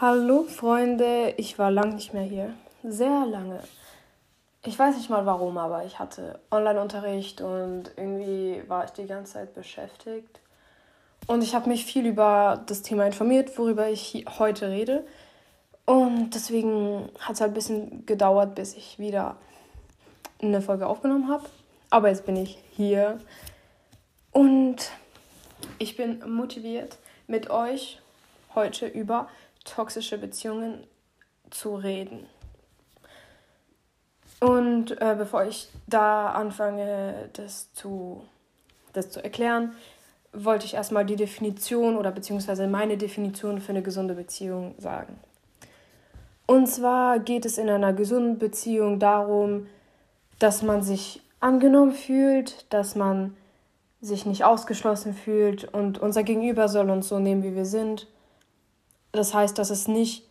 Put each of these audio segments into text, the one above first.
Hallo Freunde, ich war lang nicht mehr hier. Sehr lange. Ich weiß nicht mal warum, aber ich hatte Online-Unterricht und irgendwie war ich die ganze Zeit beschäftigt. Und ich habe mich viel über das Thema informiert, worüber ich heute rede. Und deswegen hat es halt ein bisschen gedauert, bis ich wieder eine Folge aufgenommen habe. Aber jetzt bin ich hier. Und ich bin motiviert, mit euch heute über toxische Beziehungen zu reden. Und äh, bevor ich da anfange, das zu, das zu erklären, wollte ich erstmal die Definition oder beziehungsweise meine Definition für eine gesunde Beziehung sagen. Und zwar geht es in einer gesunden Beziehung darum, dass man sich angenommen fühlt, dass man sich nicht ausgeschlossen fühlt und unser Gegenüber soll uns so nehmen, wie wir sind das heißt, dass es nicht,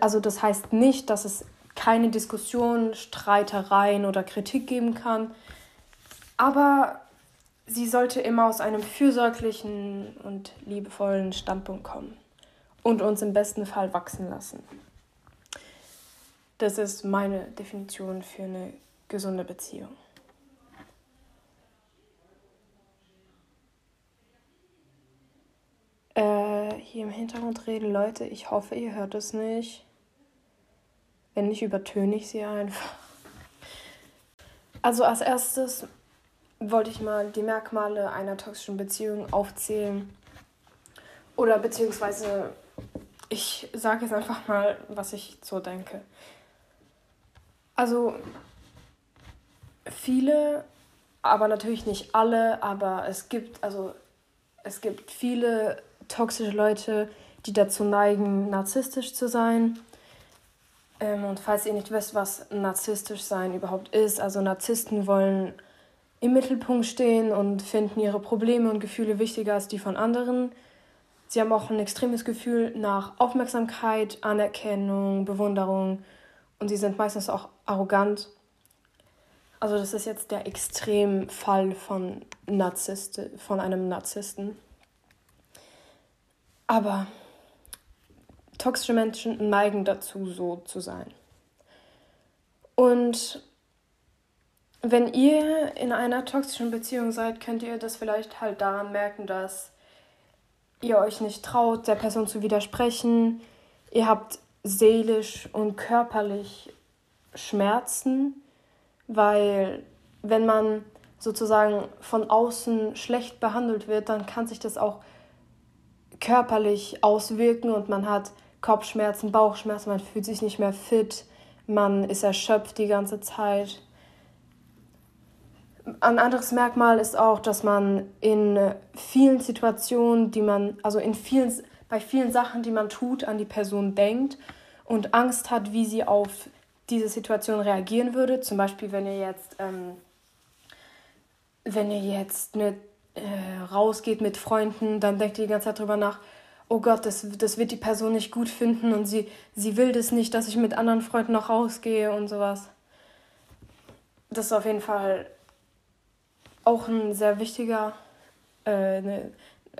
also das heißt nicht, dass es keine Diskussion, Streitereien oder Kritik geben kann, aber sie sollte immer aus einem fürsorglichen und liebevollen Standpunkt kommen und uns im besten Fall wachsen lassen. Das ist meine Definition für eine gesunde Beziehung. Hier im Hintergrund reden Leute. Ich hoffe, ihr hört es nicht. Wenn nicht, übertöne ich sie einfach. Also als erstes wollte ich mal die Merkmale einer toxischen Beziehung aufzählen. Oder beziehungsweise ich sage jetzt einfach mal, was ich so denke. Also viele, aber natürlich nicht alle, aber es gibt also es gibt viele toxische Leute, die dazu neigen, narzisstisch zu sein. Ähm, und falls ihr nicht wisst, was narzisstisch sein überhaupt ist, also Narzissten wollen im Mittelpunkt stehen und finden ihre Probleme und Gefühle wichtiger als die von anderen. Sie haben auch ein extremes Gefühl nach Aufmerksamkeit, Anerkennung, Bewunderung und sie sind meistens auch arrogant. Also das ist jetzt der Extremfall von Narzisste, von einem Narzissten. Aber toxische Menschen neigen dazu, so zu sein. Und wenn ihr in einer toxischen Beziehung seid, könnt ihr das vielleicht halt daran merken, dass ihr euch nicht traut, der Person zu widersprechen. Ihr habt seelisch und körperlich Schmerzen, weil wenn man sozusagen von außen schlecht behandelt wird, dann kann sich das auch körperlich auswirken und man hat Kopfschmerzen, Bauchschmerzen, man fühlt sich nicht mehr fit, man ist erschöpft die ganze Zeit. Ein anderes Merkmal ist auch, dass man in vielen Situationen, die man, also in vielen, bei vielen Sachen, die man tut, an die Person denkt und Angst hat, wie sie auf diese Situation reagieren würde. Zum Beispiel, wenn ihr jetzt, ähm, wenn ihr jetzt eine äh, rausgeht mit Freunden, dann denkt ihr die ganze Zeit drüber nach, oh Gott, das, das wird die Person nicht gut finden und sie, sie will das nicht, dass ich mit anderen Freunden noch rausgehe und sowas. Das ist auf jeden Fall auch ein sehr wichtiger, äh, ne,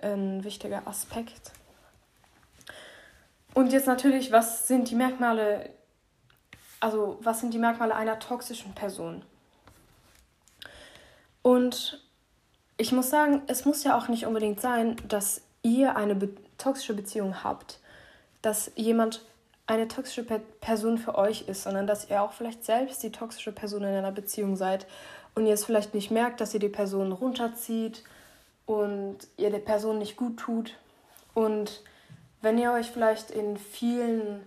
ein wichtiger Aspekt. Und jetzt natürlich, was sind die Merkmale, also was sind die Merkmale einer toxischen Person? Und ich muss sagen, es muss ja auch nicht unbedingt sein, dass ihr eine be toxische Beziehung habt, dass jemand eine toxische Pe Person für euch ist, sondern dass ihr auch vielleicht selbst die toxische Person in einer Beziehung seid und ihr es vielleicht nicht merkt, dass ihr die Person runterzieht und ihr der Person nicht gut tut. Und wenn ihr euch vielleicht in vielen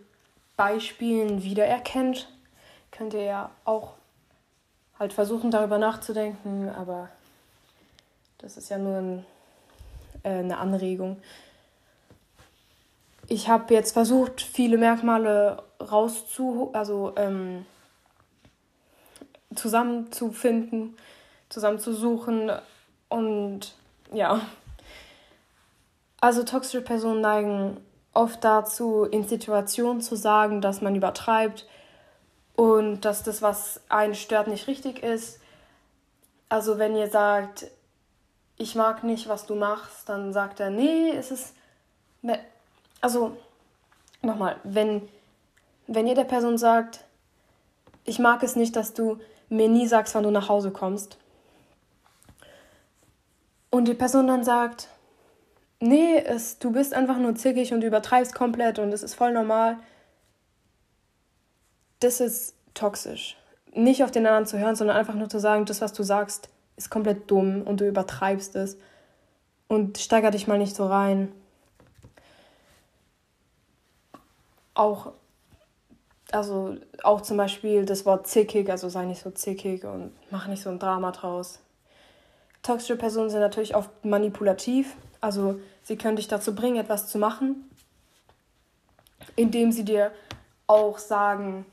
Beispielen wiedererkennt, könnt ihr ja auch halt versuchen, darüber nachzudenken, aber das ist ja nur ein, äh, eine Anregung. Ich habe jetzt versucht, viele Merkmale rauszu, also ähm, zusammenzufinden, zusammenzusuchen und ja. Also toxische Personen neigen oft dazu, in Situationen zu sagen, dass man übertreibt und dass das, was einen stört, nicht richtig ist. Also wenn ihr sagt, ich mag nicht, was du machst, dann sagt er, nee, es ist. Also, nochmal, wenn, wenn ihr der Person sagt, ich mag es nicht, dass du mir nie sagst, wann du nach Hause kommst, und die Person dann sagt, nee, es, du bist einfach nur zickig und übertreibst komplett und es ist voll normal, das ist toxisch. Nicht auf den anderen zu hören, sondern einfach nur zu sagen, das, was du sagst, ist komplett dumm und du übertreibst es. Und steiger dich mal nicht so rein. Auch, also auch zum Beispiel das Wort zickig, also sei nicht so zickig und mach nicht so ein Drama draus. Toxische Personen sind natürlich oft manipulativ, also sie können dich dazu bringen, etwas zu machen, indem sie dir auch sagen,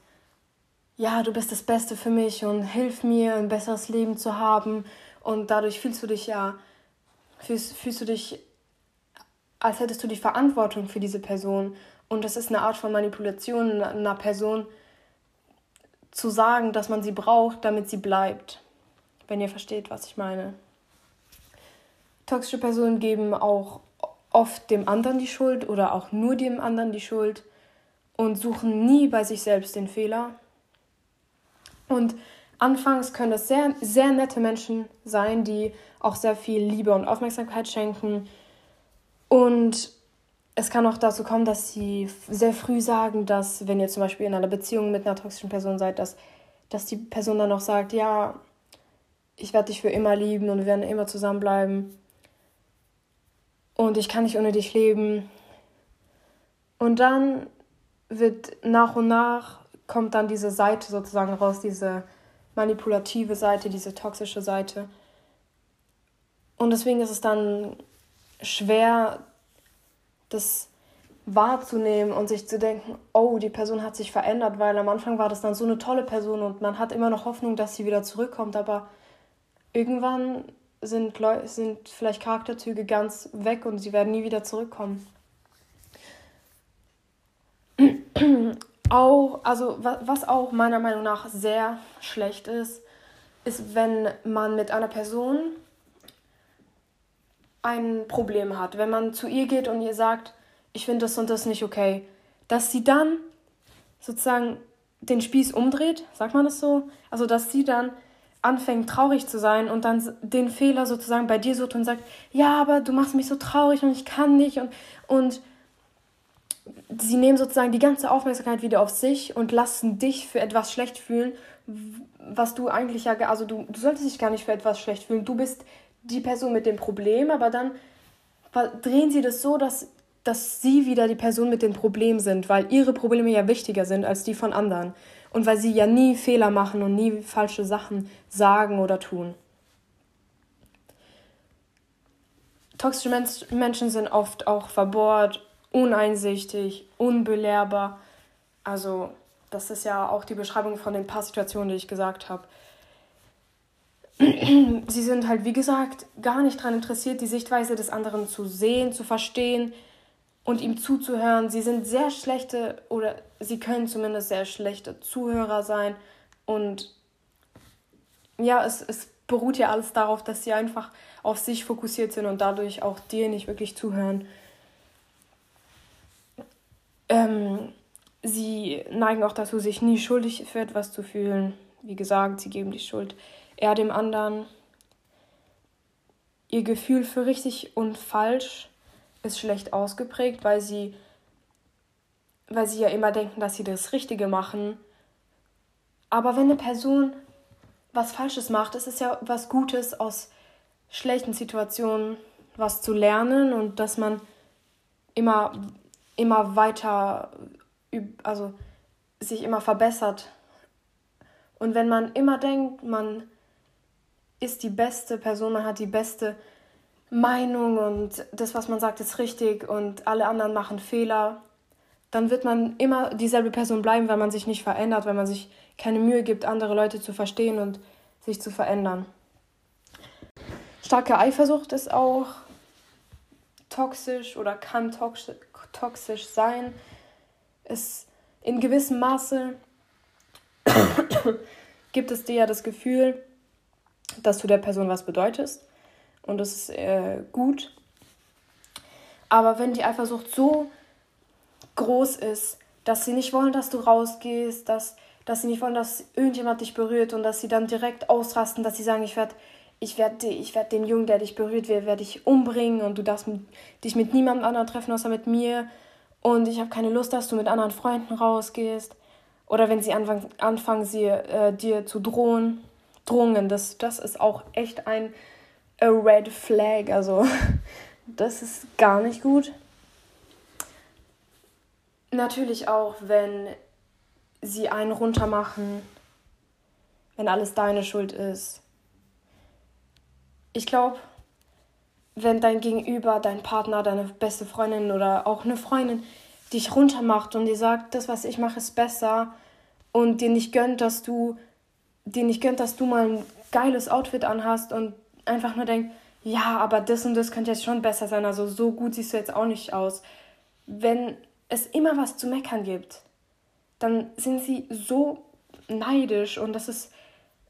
ja, du bist das Beste für mich und hilf mir, ein besseres Leben zu haben. Und dadurch fühlst du dich ja, fühlst, fühlst du dich, als hättest du die Verantwortung für diese Person. Und das ist eine Art von Manipulation einer Person zu sagen, dass man sie braucht, damit sie bleibt. Wenn ihr versteht, was ich meine. Toxische Personen geben auch oft dem anderen die Schuld oder auch nur dem anderen die Schuld und suchen nie bei sich selbst den Fehler. Und anfangs können das sehr, sehr nette Menschen sein, die auch sehr viel Liebe und Aufmerksamkeit schenken. Und es kann auch dazu kommen, dass sie sehr früh sagen, dass, wenn ihr zum Beispiel in einer Beziehung mit einer toxischen Person seid, dass, dass die Person dann auch sagt, ja, ich werde dich für immer lieben und wir werden immer zusammenbleiben. Und ich kann nicht ohne dich leben. Und dann wird nach und nach kommt dann diese Seite sozusagen raus, diese manipulative Seite, diese toxische Seite. Und deswegen ist es dann schwer, das wahrzunehmen und sich zu denken, oh, die Person hat sich verändert, weil am Anfang war das dann so eine tolle Person und man hat immer noch Hoffnung, dass sie wieder zurückkommt, aber irgendwann sind, Leu sind vielleicht Charakterzüge ganz weg und sie werden nie wieder zurückkommen auch, also was auch meiner Meinung nach sehr schlecht ist, ist, wenn man mit einer Person ein Problem hat. Wenn man zu ihr geht und ihr sagt, ich finde das und das nicht okay, dass sie dann sozusagen den Spieß umdreht, sagt man das so? Also, dass sie dann anfängt traurig zu sein und dann den Fehler sozusagen bei dir sucht und sagt, ja, aber du machst mich so traurig und ich kann nicht und, und sie nehmen sozusagen die ganze Aufmerksamkeit wieder auf sich und lassen dich für etwas schlecht fühlen, was du eigentlich ja, also du, du solltest dich gar nicht für etwas schlecht fühlen. Du bist die Person mit dem Problem, aber dann drehen sie das so, dass, dass sie wieder die Person mit dem Problem sind, weil ihre Probleme ja wichtiger sind als die von anderen. Und weil sie ja nie Fehler machen und nie falsche Sachen sagen oder tun. Toxische Menschen sind oft auch verbohrt uneinsichtig, unbelehrbar. Also das ist ja auch die Beschreibung von den paar Situationen, die ich gesagt habe. Sie sind halt, wie gesagt, gar nicht daran interessiert, die Sichtweise des anderen zu sehen, zu verstehen und ihm zuzuhören. Sie sind sehr schlechte oder sie können zumindest sehr schlechte Zuhörer sein. Und ja, es, es beruht ja alles darauf, dass sie einfach auf sich fokussiert sind und dadurch auch dir nicht wirklich zuhören. Ähm, sie neigen auch dazu, sich nie schuldig für etwas zu fühlen. Wie gesagt, sie geben die Schuld eher dem anderen. Ihr Gefühl für richtig und falsch ist schlecht ausgeprägt, weil sie, weil sie ja immer denken, dass sie das Richtige machen. Aber wenn eine Person was Falsches macht, ist es ja was Gutes aus schlechten Situationen was zu lernen und dass man immer immer weiter, also sich immer verbessert. Und wenn man immer denkt, man ist die beste Person, man hat die beste Meinung und das, was man sagt, ist richtig und alle anderen machen Fehler, dann wird man immer dieselbe Person bleiben, weil man sich nicht verändert, weil man sich keine Mühe gibt, andere Leute zu verstehen und sich zu verändern. Starke Eifersucht ist auch toxisch oder kann toxisch, toxisch sein. Es in gewissem Maße gibt es dir ja das Gefühl, dass du der Person was bedeutest. Und das ist äh, gut. Aber wenn die Eifersucht so groß ist, dass sie nicht wollen, dass du rausgehst, dass, dass sie nicht wollen, dass irgendjemand dich berührt und dass sie dann direkt ausrasten, dass sie sagen, ich werde ich werde ich werd den Jungen, der dich berührt, werde ich umbringen und du darfst mit, dich mit niemandem anderen treffen, außer mit mir. Und ich habe keine Lust, dass du mit anderen Freunden rausgehst. Oder wenn sie anfangen, anfangen sie äh, dir zu drohen. Drohungen, das, das ist auch echt ein red flag. Also das ist gar nicht gut. Natürlich auch, wenn sie einen runtermachen, wenn alles deine Schuld ist ich glaube, wenn dein Gegenüber, dein Partner, deine beste Freundin oder auch eine Freundin dich runtermacht und dir sagt, das, was ich mache, ist besser und dir nicht gönnt, dass du dir nicht gönnt, dass du mal ein geiles Outfit anhast und einfach nur denkt, ja, aber das und das könnte jetzt schon besser sein, also so gut siehst du jetzt auch nicht aus. Wenn es immer was zu meckern gibt, dann sind sie so neidisch und das ist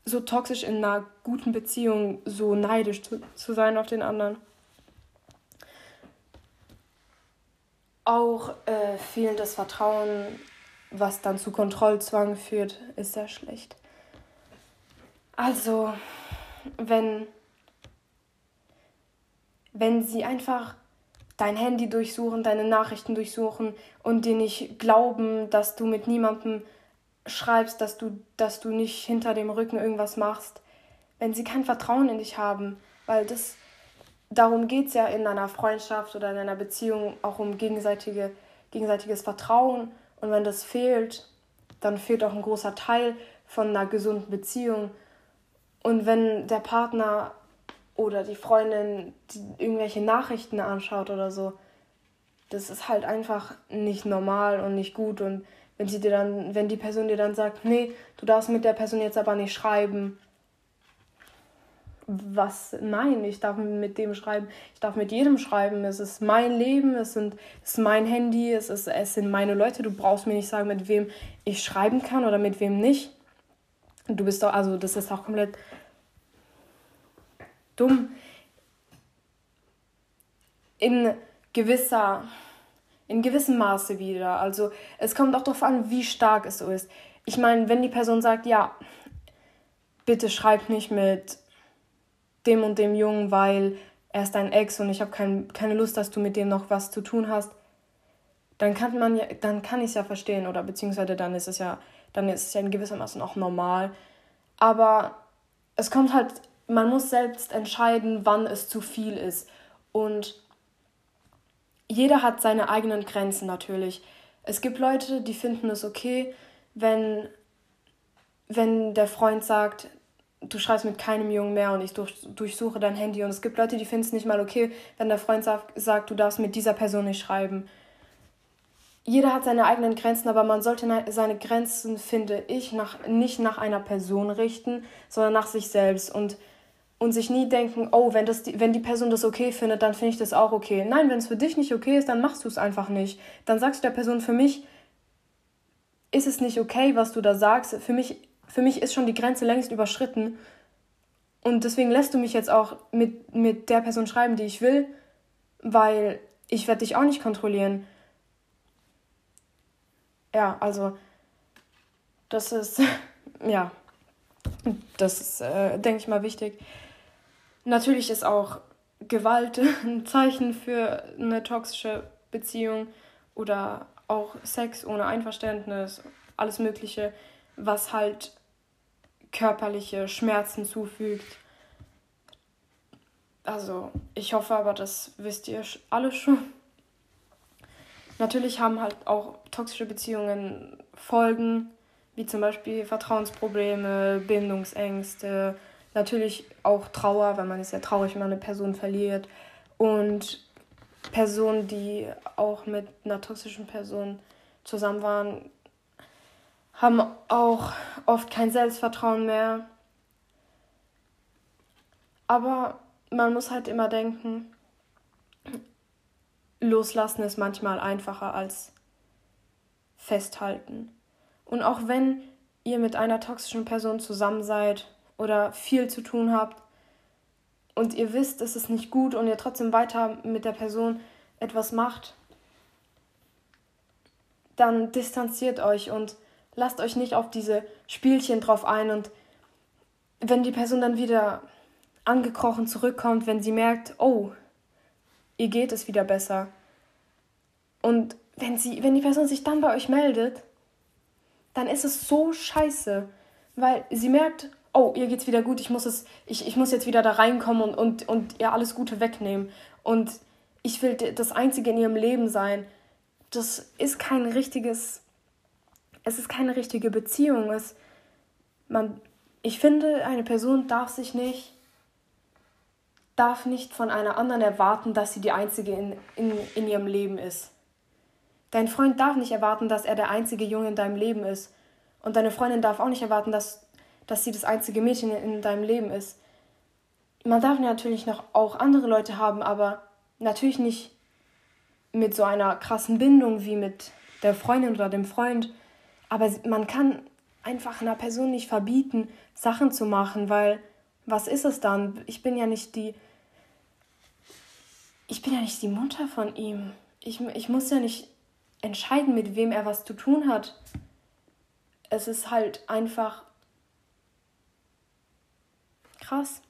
so toxisch in einer guten Beziehung, so neidisch zu, zu sein auf den anderen. Auch äh, fehlendes Vertrauen, was dann zu Kontrollzwang führt, ist sehr schlecht. Also, wenn, wenn sie einfach dein Handy durchsuchen, deine Nachrichten durchsuchen und dir nicht glauben, dass du mit niemandem schreibst, dass du, dass du nicht hinter dem Rücken irgendwas machst, wenn sie kein Vertrauen in dich haben, weil das darum geht es ja in einer Freundschaft oder in einer Beziehung auch um gegenseitige, gegenseitiges Vertrauen. Und wenn das fehlt, dann fehlt auch ein großer Teil von einer gesunden Beziehung. Und wenn der Partner oder die Freundin die irgendwelche Nachrichten anschaut oder so, das ist halt einfach nicht normal und nicht gut. Und wenn sie dir dann, wenn die Person dir dann sagt, nee, du darfst mit der Person jetzt aber nicht schreiben. Was? Nein, ich darf mit dem schreiben. Ich darf mit jedem schreiben. Es ist mein Leben, es, sind, es ist mein Handy, es, ist, es sind meine Leute. Du brauchst mir nicht sagen, mit wem ich schreiben kann oder mit wem nicht. Du bist doch, also das ist auch komplett dumm. In gewisser in gewissem Maße wieder. Also es kommt auch darauf an, wie stark es so ist. Ich meine, wenn die Person sagt, ja, bitte schreib nicht mit dem und dem Jungen, weil er ist dein Ex und ich habe kein, keine Lust, dass du mit dem noch was zu tun hast, dann kann man ja, dann kann ich es ja verstehen oder beziehungsweise dann ist es ja, dann ist es ja in gewissermaßen auch normal. Aber es kommt halt, man muss selbst entscheiden, wann es zu viel ist. Und jeder hat seine eigenen Grenzen natürlich. Es gibt Leute, die finden es okay, wenn, wenn der Freund sagt, du schreibst mit keinem Jungen mehr und ich durch, durchsuche dein Handy. Und es gibt Leute, die finden es nicht mal okay, wenn der Freund sagt, sagt, du darfst mit dieser Person nicht schreiben. Jeder hat seine eigenen Grenzen, aber man sollte seine Grenzen, finde ich, nach, nicht nach einer Person richten, sondern nach sich selbst. Und und sich nie denken, oh, wenn, das die, wenn die Person das okay findet, dann finde ich das auch okay. Nein, wenn es für dich nicht okay ist, dann machst du es einfach nicht. Dann sagst du der Person, für mich ist es nicht okay, was du da sagst. Für mich, für mich ist schon die Grenze längst überschritten. Und deswegen lässt du mich jetzt auch mit, mit der Person schreiben, die ich will, weil ich werde dich auch nicht kontrollieren. Ja, also das ist, ja, das ist, äh, denke ich mal, wichtig. Natürlich ist auch Gewalt ein Zeichen für eine toxische Beziehung oder auch Sex ohne Einverständnis, alles Mögliche, was halt körperliche Schmerzen zufügt. Also, ich hoffe aber, das wisst ihr alle schon. Natürlich haben halt auch toxische Beziehungen Folgen, wie zum Beispiel Vertrauensprobleme, Bindungsängste, Natürlich auch Trauer, weil man ist ja traurig, wenn man eine Person verliert. Und Personen, die auch mit einer toxischen Person zusammen waren, haben auch oft kein Selbstvertrauen mehr. Aber man muss halt immer denken, loslassen ist manchmal einfacher als festhalten. Und auch wenn ihr mit einer toxischen Person zusammen seid oder viel zu tun habt und ihr wisst, es ist nicht gut und ihr trotzdem weiter mit der Person etwas macht, dann distanziert euch und lasst euch nicht auf diese Spielchen drauf ein. Und wenn die Person dann wieder angekrochen zurückkommt, wenn sie merkt, oh, ihr geht es wieder besser. Und wenn, sie, wenn die Person sich dann bei euch meldet, dann ist es so scheiße, weil sie merkt, oh, ihr geht's wieder gut, ich muss, es, ich, ich muss jetzt wieder da reinkommen und, und, und ihr alles Gute wegnehmen. Und ich will das Einzige in ihrem Leben sein. Das ist kein richtiges, es ist keine richtige Beziehung. Es, man, ich finde, eine Person darf sich nicht, darf nicht von einer anderen erwarten, dass sie die Einzige in, in, in ihrem Leben ist. Dein Freund darf nicht erwarten, dass er der einzige Junge in deinem Leben ist. Und deine Freundin darf auch nicht erwarten, dass, dass sie das einzige Mädchen in deinem Leben ist. Man darf natürlich noch auch andere Leute haben, aber natürlich nicht mit so einer krassen Bindung wie mit der Freundin oder dem Freund. Aber man kann einfach einer Person nicht verbieten, Sachen zu machen, weil was ist es dann? Ich bin ja nicht die. Ich bin ja nicht die Mutter von ihm. Ich, ich muss ja nicht entscheiden, mit wem er was zu tun hat. Es ist halt einfach krass.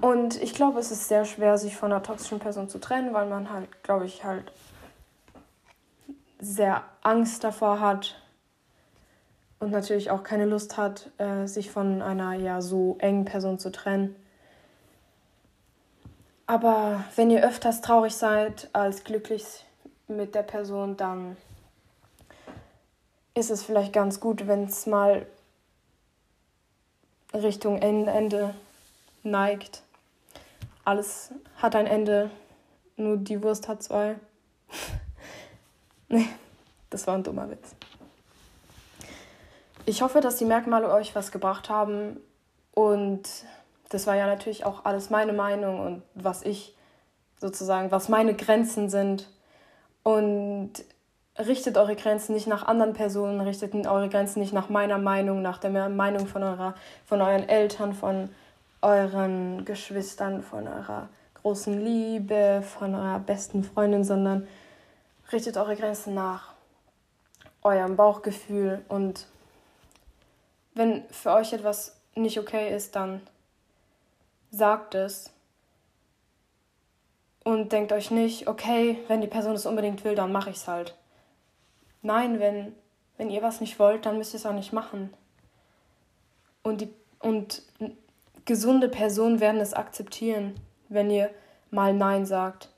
Und ich glaube, es ist sehr schwer, sich von einer toxischen Person zu trennen, weil man halt, glaube ich, halt sehr Angst davor hat und natürlich auch keine Lust hat, äh, sich von einer ja so engen Person zu trennen. Aber wenn ihr öfters traurig seid als glücklich mit der Person, dann ist es vielleicht ganz gut, wenn es mal Richtung Ende neigt. Alles hat ein Ende, nur die Wurst hat zwei. nee, das war ein dummer Witz. Ich hoffe, dass die Merkmale euch was gebracht haben und das war ja natürlich auch alles meine Meinung und was ich sozusagen, was meine Grenzen sind. Und richtet eure Grenzen nicht nach anderen Personen, richtet eure Grenzen nicht nach meiner Meinung, nach der Meinung von, eurer, von euren Eltern, von euren Geschwistern, von eurer großen Liebe, von eurer besten Freundin, sondern richtet eure Grenzen nach eurem Bauchgefühl und wenn für euch etwas nicht okay ist, dann sagt es und denkt euch nicht, okay, wenn die Person es unbedingt will, dann mache ich es halt. Nein, wenn, wenn ihr was nicht wollt, dann müsst ihr es auch nicht machen. Und, die, und gesunde Personen werden es akzeptieren, wenn ihr mal Nein sagt.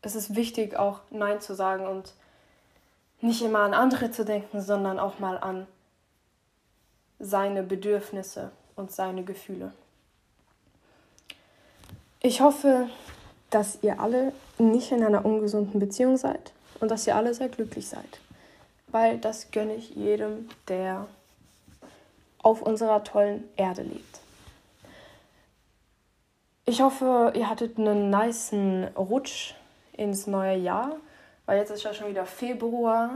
Es ist wichtig, auch Nein zu sagen und nicht immer an andere zu denken, sondern auch mal an seine Bedürfnisse und seine Gefühle. Ich hoffe, dass ihr alle nicht in einer ungesunden Beziehung seid und dass ihr alle sehr glücklich seid. Weil das gönne ich jedem, der auf unserer tollen Erde lebt. Ich hoffe, ihr hattet einen niceen Rutsch ins neue Jahr, weil jetzt ist ja schon wieder Februar.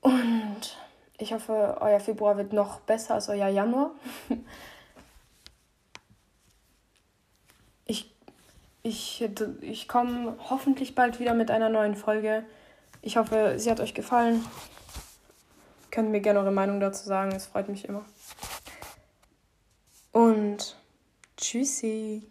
Und ich hoffe, euer Februar wird noch besser als euer Januar. Ich, ich komme hoffentlich bald wieder mit einer neuen Folge. Ich hoffe, sie hat euch gefallen. Könnt mir gerne eure Meinung dazu sagen, es freut mich immer. Und tschüssi.